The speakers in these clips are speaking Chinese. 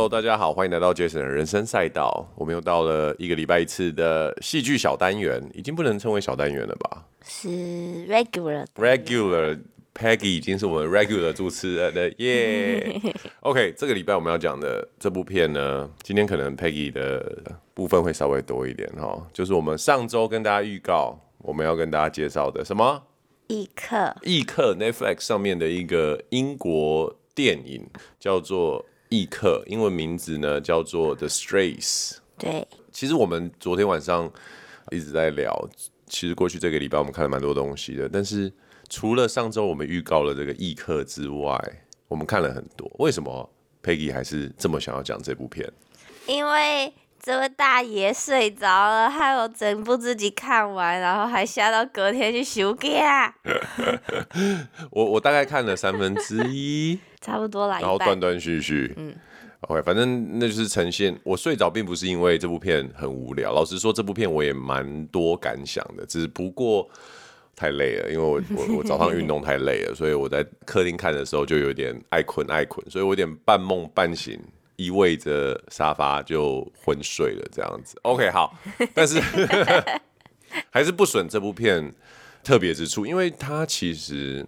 Hello，大家好，欢迎来到 Jason 的人生赛道。我们又到了一个礼拜一次的戏剧小单元，已经不能称为小单元了吧？是 regular。Regular，Peggy 已经是我们 regular 主持人了耶。OK，这个礼拜我们要讲的这部片呢，今天可能 Peggy 的部分会稍微多一点哈，就是我们上周跟大家预告我们要跟大家介绍的什么？异客。异客 Netflix 上面的一个英国电影叫做。异客，英文名字呢叫做 The Strays。对，其实我们昨天晚上一直在聊，其实过去这个礼拜我们看了蛮多东西的，但是除了上周我们预告了这个异客之外，我们看了很多。为什么 Peggy 还是这么想要讲这部片？因为这位大爷睡着了，害我整部自己看完，然后还吓到隔天去休假。我我大概看了三分之一。差不多啦，然后断断续续，嗯，OK，反正那就是呈现。我睡着并不是因为这部片很无聊，老实说，这部片我也蛮多感想的，只不过太累了，因为我我我早上运动太累了，所以我在客厅看的时候就有点爱困爱困，所以我有点半梦半醒，依偎着沙发就昏睡了这样子。OK，好，但是 还是不损这部片特别之处，因为它其实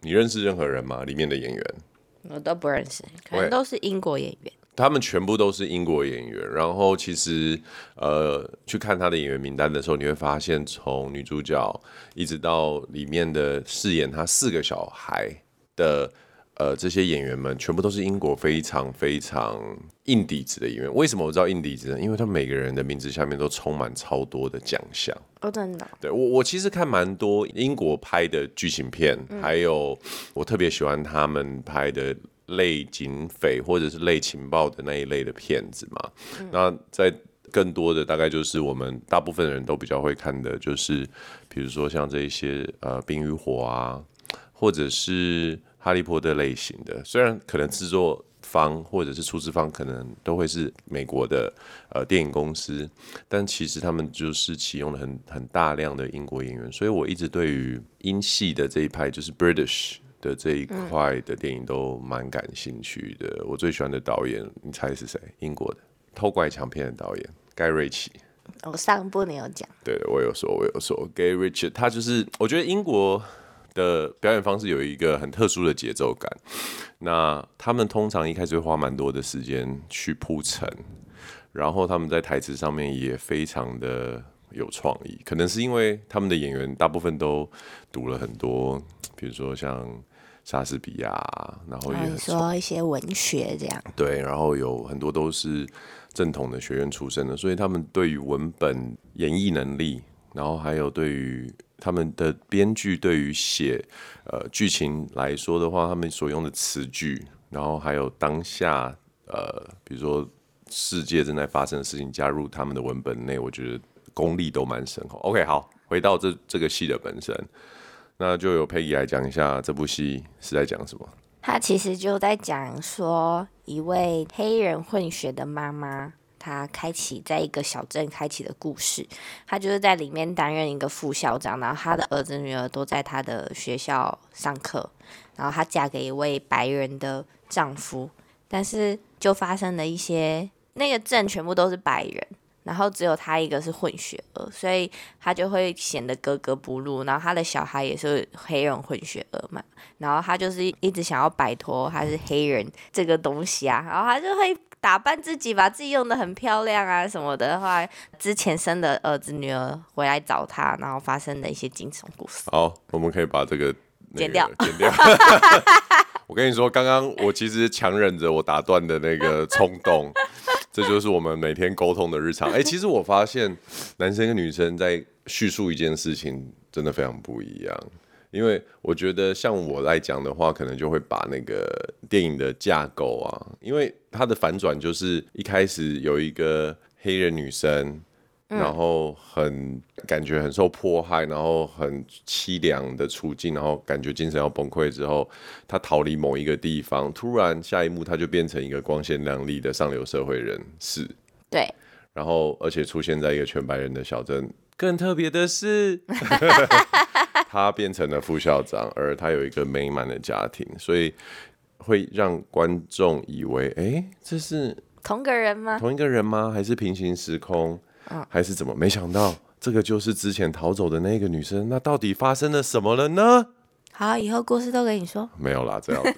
你认识任何人吗？里面的演员？我都不认识，可能都是英国演员。他们全部都是英国演员。然后其实，呃，去看他的演员名单的时候，你会发现，从女主角一直到里面的饰演他四个小孩的。呃，这些演员们全部都是英国非常非常硬底子的演员。为什么我知道硬底子呢？因为他们每个人的名字下面都充满超多的奖项。哦，真的。对，我，我其实看蛮多英国拍的剧情片，嗯、还有我特别喜欢他们拍的类警匪或者是类情报的那一类的片子嘛。嗯、那在更多的大概就是我们大部分人都比较会看的，就是比如说像这一些呃《冰与火》啊，或者是。哈利波特类型的，虽然可能制作方或者是出资方可能都会是美国的呃电影公司，但其实他们就是启用了很很大量的英国演员，所以我一直对于英系的这一派，就是 British 的这一块的电影都蛮感兴趣的。嗯、我最喜欢的导演，你猜是谁？英国的偷拐抢片的导演盖瑞奇。我上部你有讲，对，我有说，我有说，Guy Ritchie，他就是我觉得英国。的表演方式有一个很特殊的节奏感，那他们通常一开始会花蛮多的时间去铺陈，然后他们在台词上面也非常的有创意，可能是因为他们的演员大部分都读了很多，比如说像莎士比亚，然后也说一些文学这样，对，然后有很多都是正统的学院出身的，所以他们对于文本演绎能力，然后还有对于他们的编剧对于写呃剧情来说的话，他们所用的词句，然后还有当下呃，比如说世界正在发生的事情，加入他们的文本内，我觉得功力都蛮深厚。OK，好，回到这这个戏的本身，那就由 Peggy 来讲一下这部戏是在讲什么。他其实就在讲说一位黑人混血的妈妈。他开启在一个小镇开启的故事，他就是在里面担任一个副校长，然后他的儿子女儿都在他的学校上课，然后他嫁给一位白人的丈夫，但是就发生了一些，那个镇全部都是白人，然后只有他一个是混血儿，所以他就会显得格格不入，然后他的小孩也是黑人混血儿嘛，然后他就是一直想要摆脱他是黑人这个东西啊，然后他就会。打扮自己，把自己用的很漂亮啊什么的话，之前生的儿子女儿回来找他，然后发生的一些惊悚故事。好，我们可以把这个、那个、剪掉，剪掉。我跟你说，刚刚我其实强忍着我打断的那个 冲动，这就是我们每天沟通的日常。哎、欸，其实我发现男生跟女生在叙述一件事情，真的非常不一样。因为我觉得像我来讲的话，可能就会把那个电影的架构啊，因为它的反转就是一开始有一个黑人女生，然后很感觉很受迫害，然后很凄凉的处境，然后感觉精神要崩溃之后，她逃离某一个地方，突然下一幕她就变成一个光鲜亮丽的上流社会人士。对，然后而且出现在一个全白人的小镇，更特别的是。他变成了副校长，而他有一个美满的家庭，所以会让观众以为，哎，这是同个人吗？同一个人吗？还是平行时空？嗯，还是怎么？没想到这个就是之前逃走的那个女生。那到底发生了什么了呢？好，以后故事都给你说。没有啦，这样子，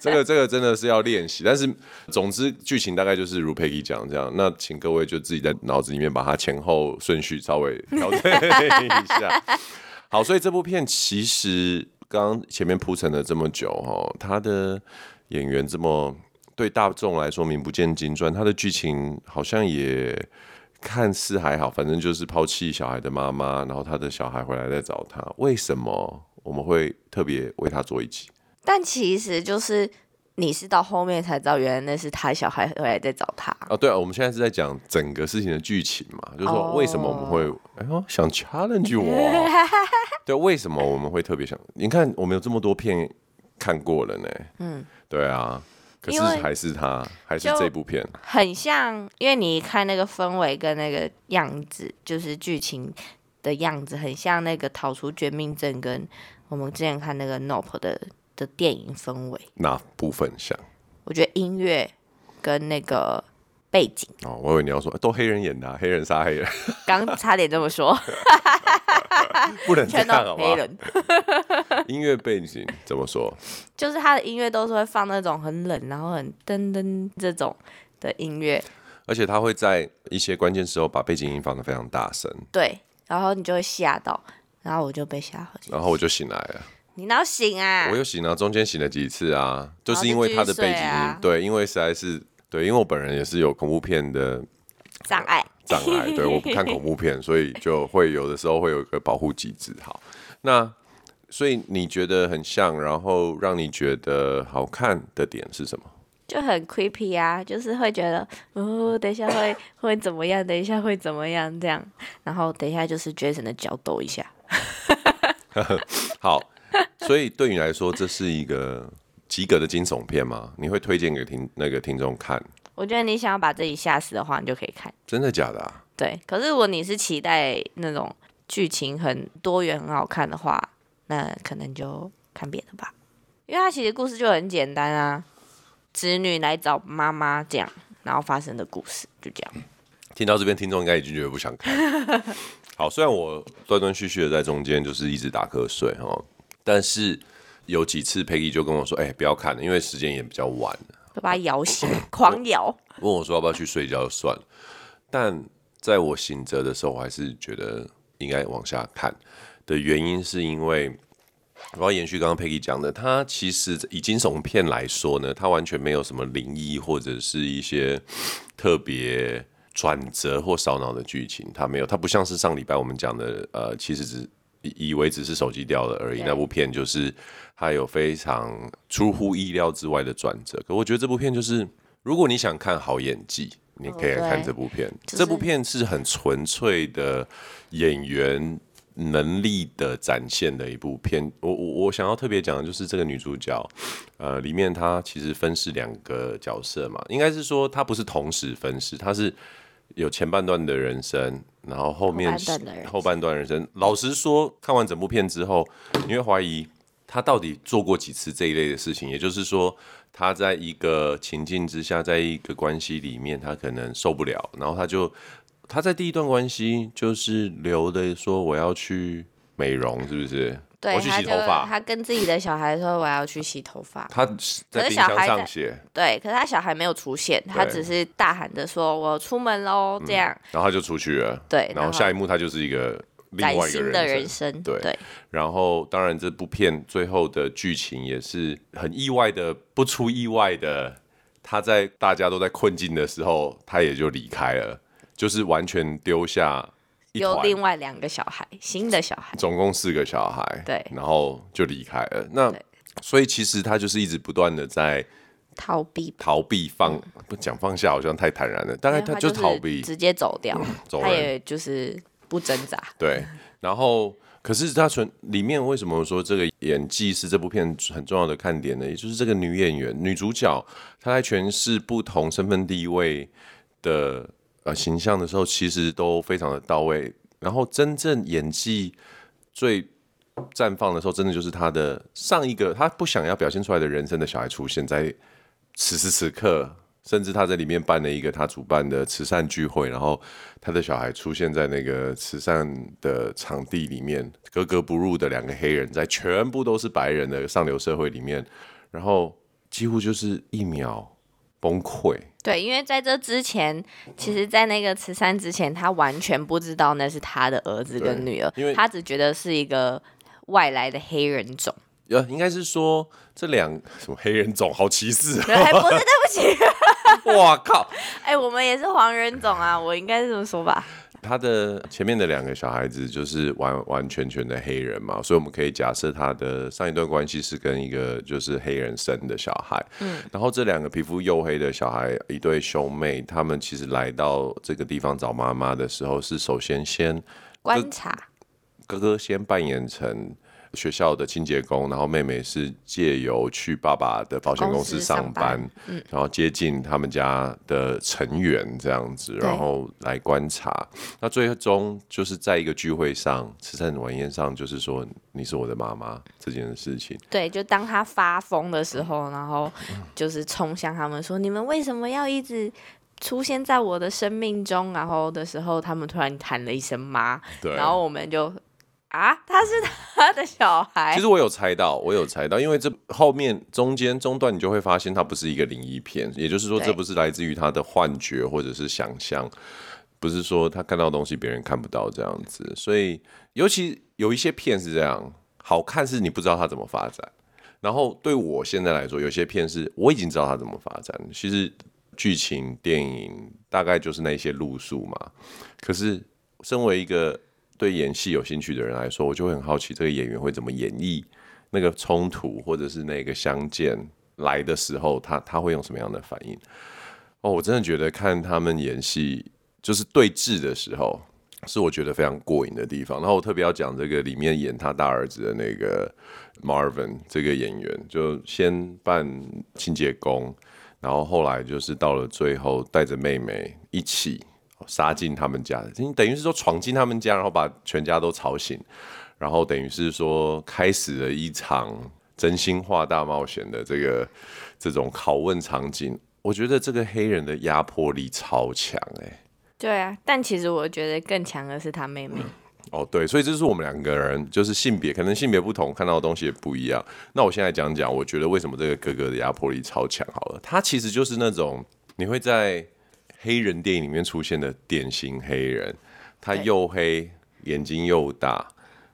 这个这个真的是要练习。但是总之剧情大概就是如 Peggy 讲这样。那请各位就自己在脑子里面把它前后顺序稍微调整一下。好，所以这部片其实刚刚前面铺陈了这么久哈，他的演员这么对大众来说名不见经传，他的剧情好像也看似还好，反正就是抛弃小孩的妈妈，然后他的小孩回来再找他，为什么？我们会特别为他做一集，但其实就是你是到后面才知道，原来那是他小孩回来在找他。哦，对啊，我们现在是在讲整个事情的剧情嘛，就是说为什么我们会哎呦想 challenge 我？对，为什么我们会特别想？你看我们有这么多片看过了呢，嗯，对啊，可是还是他还是这部片很像，因为你看那个氛围跟那个样子，就是剧情的样子很像那个逃出绝命镇跟。我们之前看那个《Nope》的的电影氛围，哪部分像？我觉得音乐跟那个背景哦，我以为你要说都黑人演的，啊，黑人杀黑人，刚差点这么说，不能这样？黑人 音乐背景怎么说？就是他的音乐都是会放那种很冷，然后很噔噔这种的音乐，而且他会在一些关键时候把背景音放的非常大声，对，然后你就会吓到。然后我就被吓回去，然后我就醒来了。你哪醒啊？我又醒了，中间醒了几次啊，就是因为他的背景音，啊、对，因为实在是对，因为我本人也是有恐怖片的障碍，障碍，对，我不看恐怖片，所以就会有的时候会有一个保护机制。好，那所以你觉得很像，然后让你觉得好看的点是什么？就很 creepy 啊，就是会觉得哦，等一下会会怎么样？等一下会怎么样？这样，然后等一下就是 Jason 的脚抖一下。好，所以对你来说，这是一个及格的惊悚片吗？你会推荐给听那个听众看？我觉得你想要把自己吓死的话，你就可以看。真的假的啊？对。可是如果你是期待那种剧情很多元、很好看的话，那可能就看别的吧。因为它其实故事就很简单啊，子女来找妈妈这样，然后发生的故事就这样。听到这边，听众应该已经觉得不想看。好，虽然我断断续续的在中间就是一直打瞌睡哈，但是有几次 Peggy 就跟我说：“哎、欸，不要看了，因为时间也比较晚了。”就把他摇醒，狂摇。问我说要不要去睡觉就算了，但在我醒着的时候，我还是觉得应该往下看的原因是因为我要延续刚刚 Peggy 讲的，它其实以惊悚片来说呢，它完全没有什么灵异或者是一些特别。转折或烧脑的剧情，它没有，它不像是上礼拜我们讲的，呃，其实只以为只是手机掉了而已。那部片就是它有非常出乎意料之外的转折。可我觉得这部片就是，如果你想看好演技，你可以来看这部片。这部片是很纯粹的演员能力的展现的一部片。我我我想要特别讲的就是这个女主角，呃，里面她其实分饰两个角色嘛，应该是说她不是同时分饰，她是。有前半段的人生，然后后面后半段人生。老实说，看完整部片之后，你会怀疑他到底做过几次这一类的事情。也就是说，他在一个情境之下，在一个关系里面，他可能受不了，然后他就他在第一段关系就是留的说我要去美容，是不是？对，我去洗头发。他跟自己的小孩说：“我要去洗头发。”他在冰箱上写。对，可是他小孩没有出现，他只是大喊着说：“我出门喽！”这样，然后他就出去了。对，然后下一幕他就是一个另外一个人。的人生。对对。然后，当然这部片最后的剧情也是很意外的，不出意外的，他在大家都在困境的时候，他也就离开了，就是完全丢下。有另外两个小孩，新的小孩，总共四个小孩，对，然后就离开了。那所以其实他就是一直不断的在逃避，逃避放不讲放下，好像太坦然了。大概他就逃避，直接走掉，他也就是不挣扎。对，然后可是他纯里面为什么说这个演技是这部片很重要的看点呢？也就是这个女演员、女主角，她在诠释不同身份地位的。呃，形象的时候其实都非常的到位，然后真正演技最绽放的时候，真的就是他的上一个他不想要表现出来的人生的小孩出现在此时此刻。甚至他在里面办了一个他主办的慈善聚会，然后他的小孩出现在那个慈善的场地里面，格格不入的两个黑人，在全部都是白人的上流社会里面，然后几乎就是一秒崩溃。对，因为在这之前，其实，在那个慈善之前，他完全不知道那是他的儿子跟女儿，因为他只觉得是一个外来的黑人种。呃，应该是说这两什么黑人种好歧视，还不是对不起。我靠！哎、欸，我们也是黄人种啊，我应该是这么说吧。他的前面的两个小孩子就是完完全全的黑人嘛，所以我们可以假设他的上一段关系是跟一个就是黑人生的小孩。嗯，然后这两个皮肤黝黑的小孩，一对兄妹，他们其实来到这个地方找妈妈的时候，是首先先观察，哥哥先扮演成。学校的清洁工，然后妹妹是借由去爸爸的保险公司上班，上班嗯、然后接近他们家的成员这样子，然后来观察。那最终就是在一个聚会上，慈善晚宴上，就是说你是我的妈妈这件事情。对，就当他发疯的时候，然后就是冲向他们说：“你们为什么要一直出现在我的生命中？”然后的时候，他们突然喊了一声“妈”，对，然后我们就。啊，他是他的小孩。其实我有猜到，我有猜到，因为这后面中间中段你就会发现，它不是一个灵异片，也就是说，这不是来自于他的幻觉或者是想象，不是说他看到东西别人看不到这样子。所以，尤其有一些片是这样，好看是你不知道它怎么发展。然后对我现在来说，有些片是我已经知道它怎么发展。其实剧情电影大概就是那些路数嘛。可是身为一个对演戏有兴趣的人来说，我就会很好奇这个演员会怎么演绎那个冲突，或者是那个相见来的时候，他他会用什么样的反应？哦，我真的觉得看他们演戏，就是对峙的时候，是我觉得非常过瘾的地方。然后我特别要讲这个里面演他大儿子的那个 Marvin 这个演员，就先扮清洁工，然后后来就是到了最后带着妹妹一起。杀进他们家，等于是说闯进他们家，然后把全家都吵醒，然后等于是说开始了一场真心话大冒险的这个这种拷问场景。我觉得这个黑人的压迫力超强哎。对啊，但其实我觉得更强的是他妹妹。哦，对，所以这是我们两个人就是性别，可能性别不同，看到的东西也不一样。那我现在讲讲，我觉得为什么这个哥哥的压迫力超强好了，他其实就是那种你会在。黑人电影里面出现的典型黑人，他又黑，眼睛又大，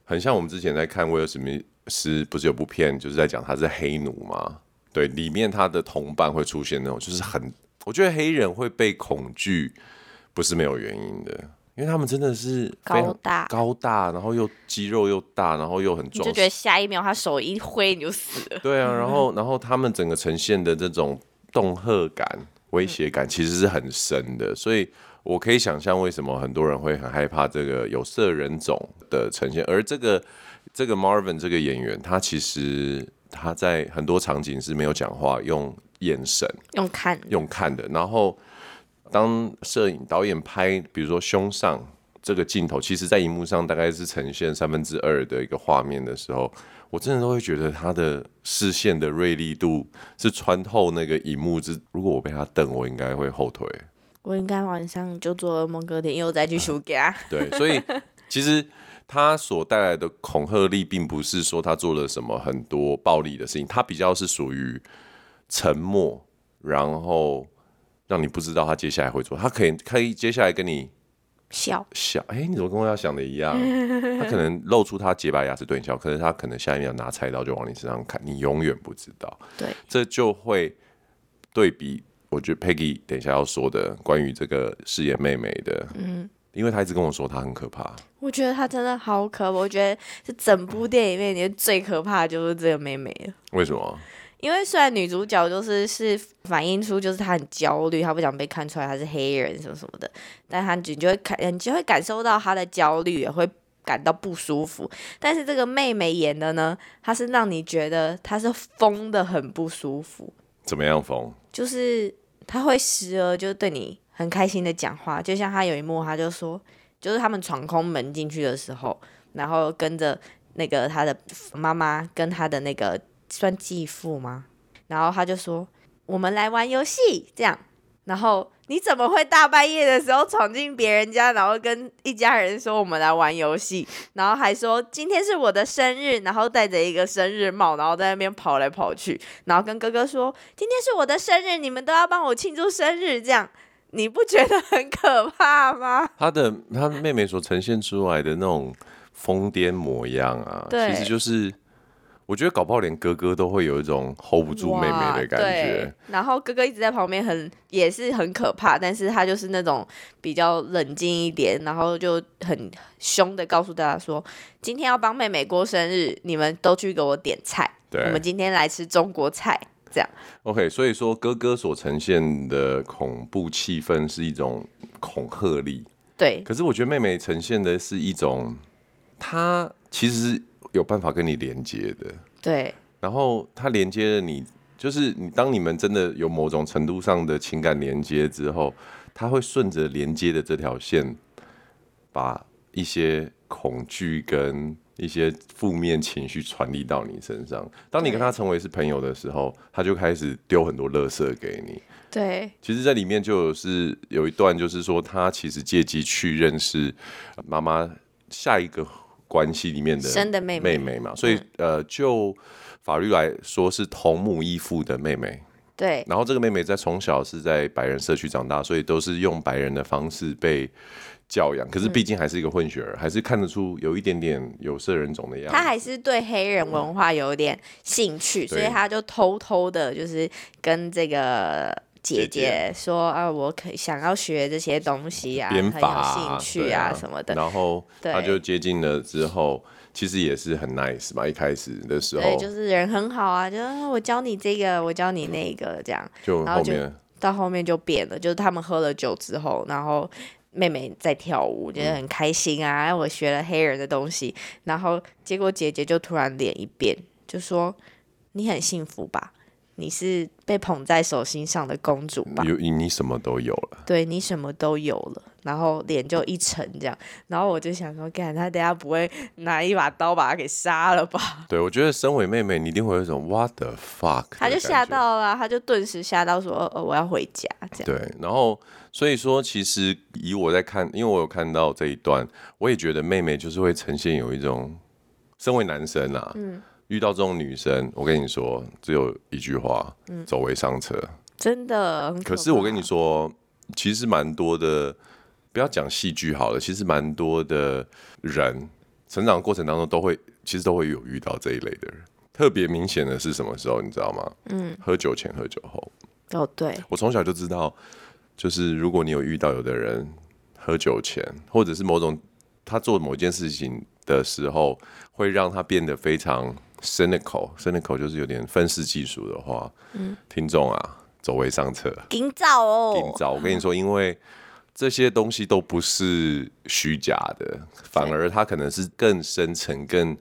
很像我们之前在看威尔史密斯，不是有部片就是在讲他是黑奴吗？对，里面他的同伴会出现那种，就是很，我觉得黑人会被恐惧，不是没有原因的，因为他们真的是高大高大，然后又肌肉又大，然后又很壮，就觉得下一秒他手一挥你就死了。对啊，然后然后他们整个呈现的这种恫吓感。威胁感其实是很深的，所以我可以想象为什么很多人会很害怕这个有色人种的呈现。而这个这个 Marvin 这个演员，他其实他在很多场景是没有讲话，用眼神，用看，用看的。然后当摄影导演拍，比如说胸上这个镜头，其实在荧幕上大概是呈现三分之二的一个画面的时候。我真的都会觉得他的视线的锐利度是穿透那个荧幕之。如果我被他瞪，我应该会后退。我应该晚上就做噩梦，隔天又再去输给他。对，所以其实他所带来的恐吓力，并不是说他做了什么很多暴力的事情，他比较是属于沉默，然后让你不知道他接下来会做。他可以可以接下来跟你。笑笑，哎、欸，你怎么跟我要想的一样？他可能露出他洁白牙齿对你笑，可是他可能下一秒拿菜刀就往你身上砍，你永远不知道。对，这就会对比。我觉得 Peggy 等一下要说的关于这个饰演妹妹的，嗯，因为她一直跟我说她很可怕。我觉得她真的好可怕，我觉得这整部电影里面最可怕的就是这个妹妹了。为什么？因为虽然女主角就是是反映出就是她很焦虑，她不想被看出来她是黑人什么什么的，但她你就会看，你就会感受到她的焦虑，也会感到不舒服。但是这个妹妹演的呢，她是让你觉得她是疯的很不舒服。怎么样疯？就是她会时而就对你很开心的讲话，就像她有一幕，她就说，就是他们闯空门进去的时候，然后跟着。那个她的妈妈跟她的那个算继父吗？然后他就说：“我们来玩游戏。”这样，然后你怎么会大半夜的时候闯进别人家，然后跟一家人说我们来玩游戏，然后还说今天是我的生日，然后戴着一个生日帽，然后在那边跑来跑去，然后跟哥哥说今天是我的生日，你们都要帮我庆祝生日，这样。你不觉得很可怕吗？他的他妹妹所呈现出来的那种疯癫模样啊，其实就是我觉得搞不好连哥哥都会有一种 hold 不住妹妹的感觉。然后哥哥一直在旁边很也是很可怕，但是他就是那种比较冷静一点，然后就很凶的告诉大家说，今天要帮妹妹过生日，你们都去给我点菜，对，我们今天来吃中国菜。这样，OK，所以说哥哥所呈现的恐怖气氛是一种恐吓力，对。可是我觉得妹妹呈现的是一种，她其实有办法跟你连接的，对。然后他连接了你，就是你当你们真的有某种程度上的情感连接之后，他会顺着连接的这条线，把一些恐惧跟。一些负面情绪传递到你身上，当你跟他成为是朋友的时候，他就开始丢很多垃圾给你。对，其实，在里面就是有一段，就是说他其实借机去认识妈妈下一个关系里面的生的妹妹妹嘛，所以呃，就法律来说是同母异父的妹妹。对，然后这个妹妹在从小是在白人社区长大，所以都是用白人的方式被。教养，可是毕竟还是一个混血儿，嗯，还是看得出有一点点有色人种的样子。她还是对黑人文化有点兴趣，嗯，所以她就偷偷的，就是跟这个姐姐说啊，我可想要学这些东西啊，编法啊，很有兴趣啊，啊什么的。然后他就接近了之后，其实也是很 nice 嘛。一开始的时候，对，就是人很好啊，就我教你这个，我教你那个，这样。就然后就到后面就变了，就是他们喝了酒之后，然后。妹妹在跳舞，觉得很开心啊！嗯、我学了黑人的东西，然后结果姐姐就突然脸一变，就说：“你很幸福吧？你是被捧在手心上的公主吧？有你什么都有了，对，你什么都有了。”然后脸就一沉，这样。然后我就想说：“干，他等下不会拿一把刀把他给杀了吧？” 对，我觉得身为妹妹，你一定会有一种 “what the fuck”，他就吓到了，他就顿时吓到说：“呃，我要回家。”这样。对，然后。所以说，其实以我在看，因为我有看到这一段，我也觉得妹妹就是会呈现有一种，身为男生啊，嗯，遇到这种女生，我跟你说，只有一句话，嗯，走为上策。真的。可是我跟你说，其实蛮多的，不要讲戏剧好了，其实蛮多的人成长过程当中都会，其实都会有遇到这一类的人。特别明显的是什么时候，你知道吗？嗯，喝酒前、喝酒后。哦，对。我从小就知道。就是如果你有遇到有的人喝酒前，或者是某种他做某件事情的时候，会让他变得非常 cynical，cynical 就是有点愤世嫉俗的话，嗯，听众啊，走为上策，紧早哦，紧早。我跟你说，因为这些东西都不是虚假的，反而它可能是更深层、更。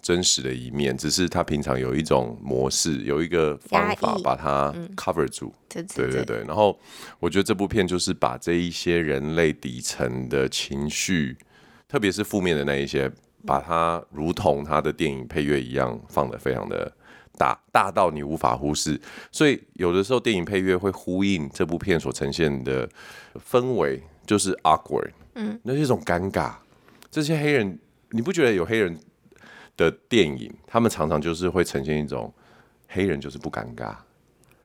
真实的一面，只是他平常有一种模式，有一个方法把它 cover 住。嗯、对对对。然后我觉得这部片就是把这一些人类底层的情绪，特别是负面的那一些，把它如同他的电影配乐一样放得非常的大，大到你无法忽视。所以有的时候电影配乐会呼应这部片所呈现的氛围，就是 awkward，嗯，那是一种尴尬。这些黑人，你不觉得有黑人？的电影，他们常常就是会呈现一种黑人就是不尴尬，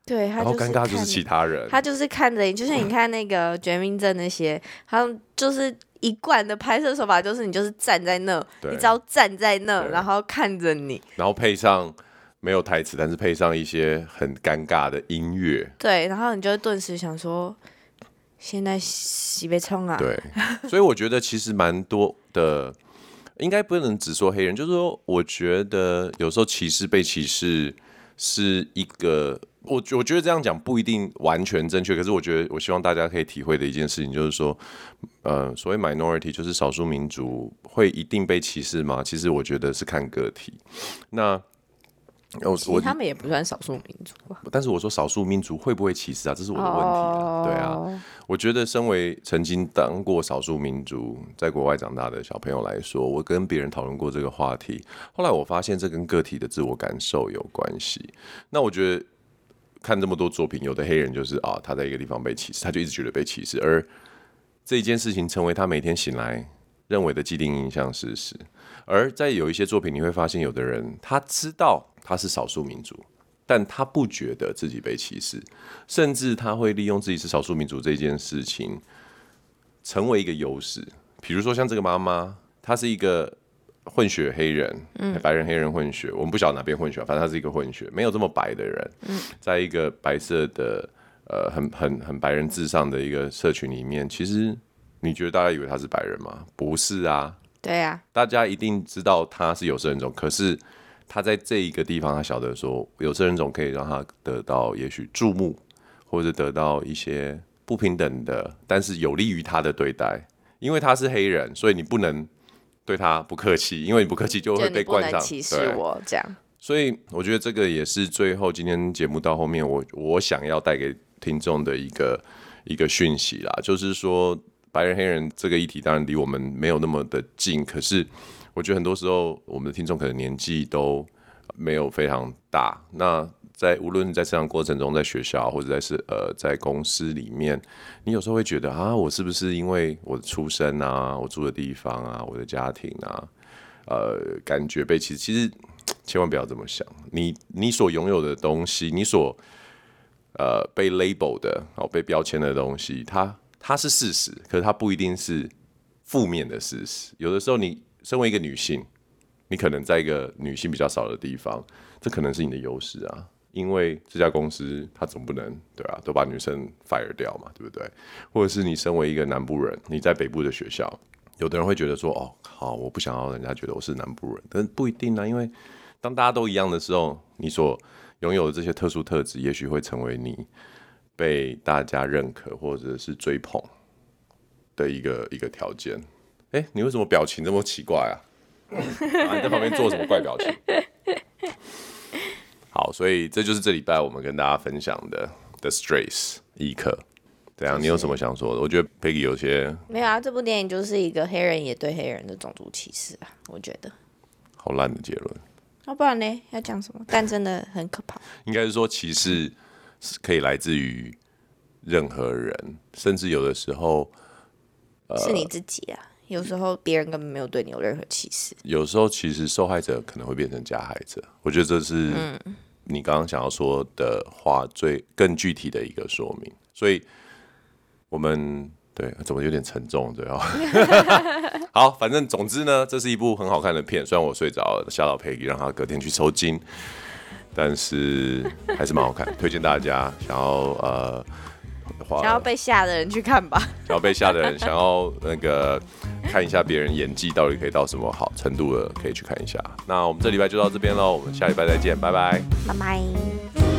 对，然后尴尬就是其他人，他就是看着你，就是你看那个绝命镇那些，他们就是一贯的拍摄手法，就是你就是站在那，你只要站在那，然后看着你，然后配上没有台词，但是配上一些很尴尬的音乐，对，然后你就会顿时想说，现在洗被冲啊，对，所以我觉得其实蛮多的。应该不能只说黑人，就是说，我觉得有时候歧视被歧视是一个，我我觉得这样讲不一定完全正确，可是我觉得我希望大家可以体会的一件事情就是说，呃，所谓 minority 就是少数民族会一定被歧视吗？其实我觉得是看个体。那我我他们也不算少数民族吧？但是我说少数民族会不会歧视啊？这是我的问题啊。Oh. 对啊，我觉得身为曾经当过少数民族，在国外长大的小朋友来说，我跟别人讨论过这个话题。后来我发现这跟个体的自我感受有关系。那我觉得看这么多作品，有的黑人就是啊，他在一个地方被歧视，他就一直觉得被歧视，而这一件事情成为他每天醒来认为的既定印象事实。而在有一些作品，你会发现有的人他知道。他是少数民族，但他不觉得自己被歧视，甚至他会利用自己是少数民族这件事情成为一个优势。比如说像这个妈妈，她是一个混血黑人，嗯，白人黑人混血，我们不晓得哪边混血，反正他是一个混血，没有这么白的人，嗯，在一个白色的呃很很很白人至上的一个社群里面，其实你觉得大家以为他是白人吗？不是啊，对啊，大家一定知道他是有色人种，可是。他在这一个地方，他晓得说，有色人种可以让他得到也许注目，或者得到一些不平等的，但是有利于他的对待。因为他是黑人，所以你不能对他不客气，因为你不客气就会被冠上歧视我这样。所以我觉得这个也是最后今天节目到后面我，我我想要带给听众的一个一个讯息啦，就是说白人黑人这个议题当然离我们没有那么的近，可是。我觉得很多时候，我们的听众可能年纪都没有非常大。那在无论在成长过程中，在学校或者在是呃在公司里面，你有时候会觉得啊，我是不是因为我的出身啊，我住的地方啊，我的家庭啊，呃，感觉被歧视？其实千万不要这么想。你你所拥有的东西，你所呃被 label 的哦被标签的东西，它它是事实，可是它不一定是负面的事实。有的时候你。身为一个女性，你可能在一个女性比较少的地方，这可能是你的优势啊。因为这家公司它总不能对啊，都把女生 fire 掉嘛，对不对？或者是你身为一个南部人，你在北部的学校，有的人会觉得说，哦，好，我不想要人家觉得我是南部人，但不一定啊。因为当大家都一样的时候，你所拥有的这些特殊特质，也许会成为你被大家认可或者是追捧的一个一个条件。哎、你为什么表情这么奇怪啊？啊你在旁边做什么怪表情？好，所以这就是这礼拜我们跟大家分享的《The Straits》异客。怎样？你有什么想说的？我觉得 Peggy 有些没有啊。这部电影就是一个黑人也对黑人的种族歧视啊。我觉得好烂的结论。要不然呢？要讲什么？但真的很可怕。应该是说歧视是可以来自于任何人，甚至有的时候、呃、是你自己啊。有时候别人根本没有对你有任何歧视。有时候其实受害者可能会变成加害者，我觉得这是你刚刚想要说的话最更具体的一个说明。所以，我们对怎么有点沉重，对哦。好，反正总之呢，这是一部很好看的片。虽然我睡着了，吓到 Peggy，让他隔天去抽筋，但是还是蛮好看，推荐大家想要呃。想要被吓的人去看吧。想要被吓的人，想要那个看一下别人演技到底可以到什么好程度的，可以去看一下。那我们这礼拜就到这边喽，我们下礼拜再见，拜拜，拜拜。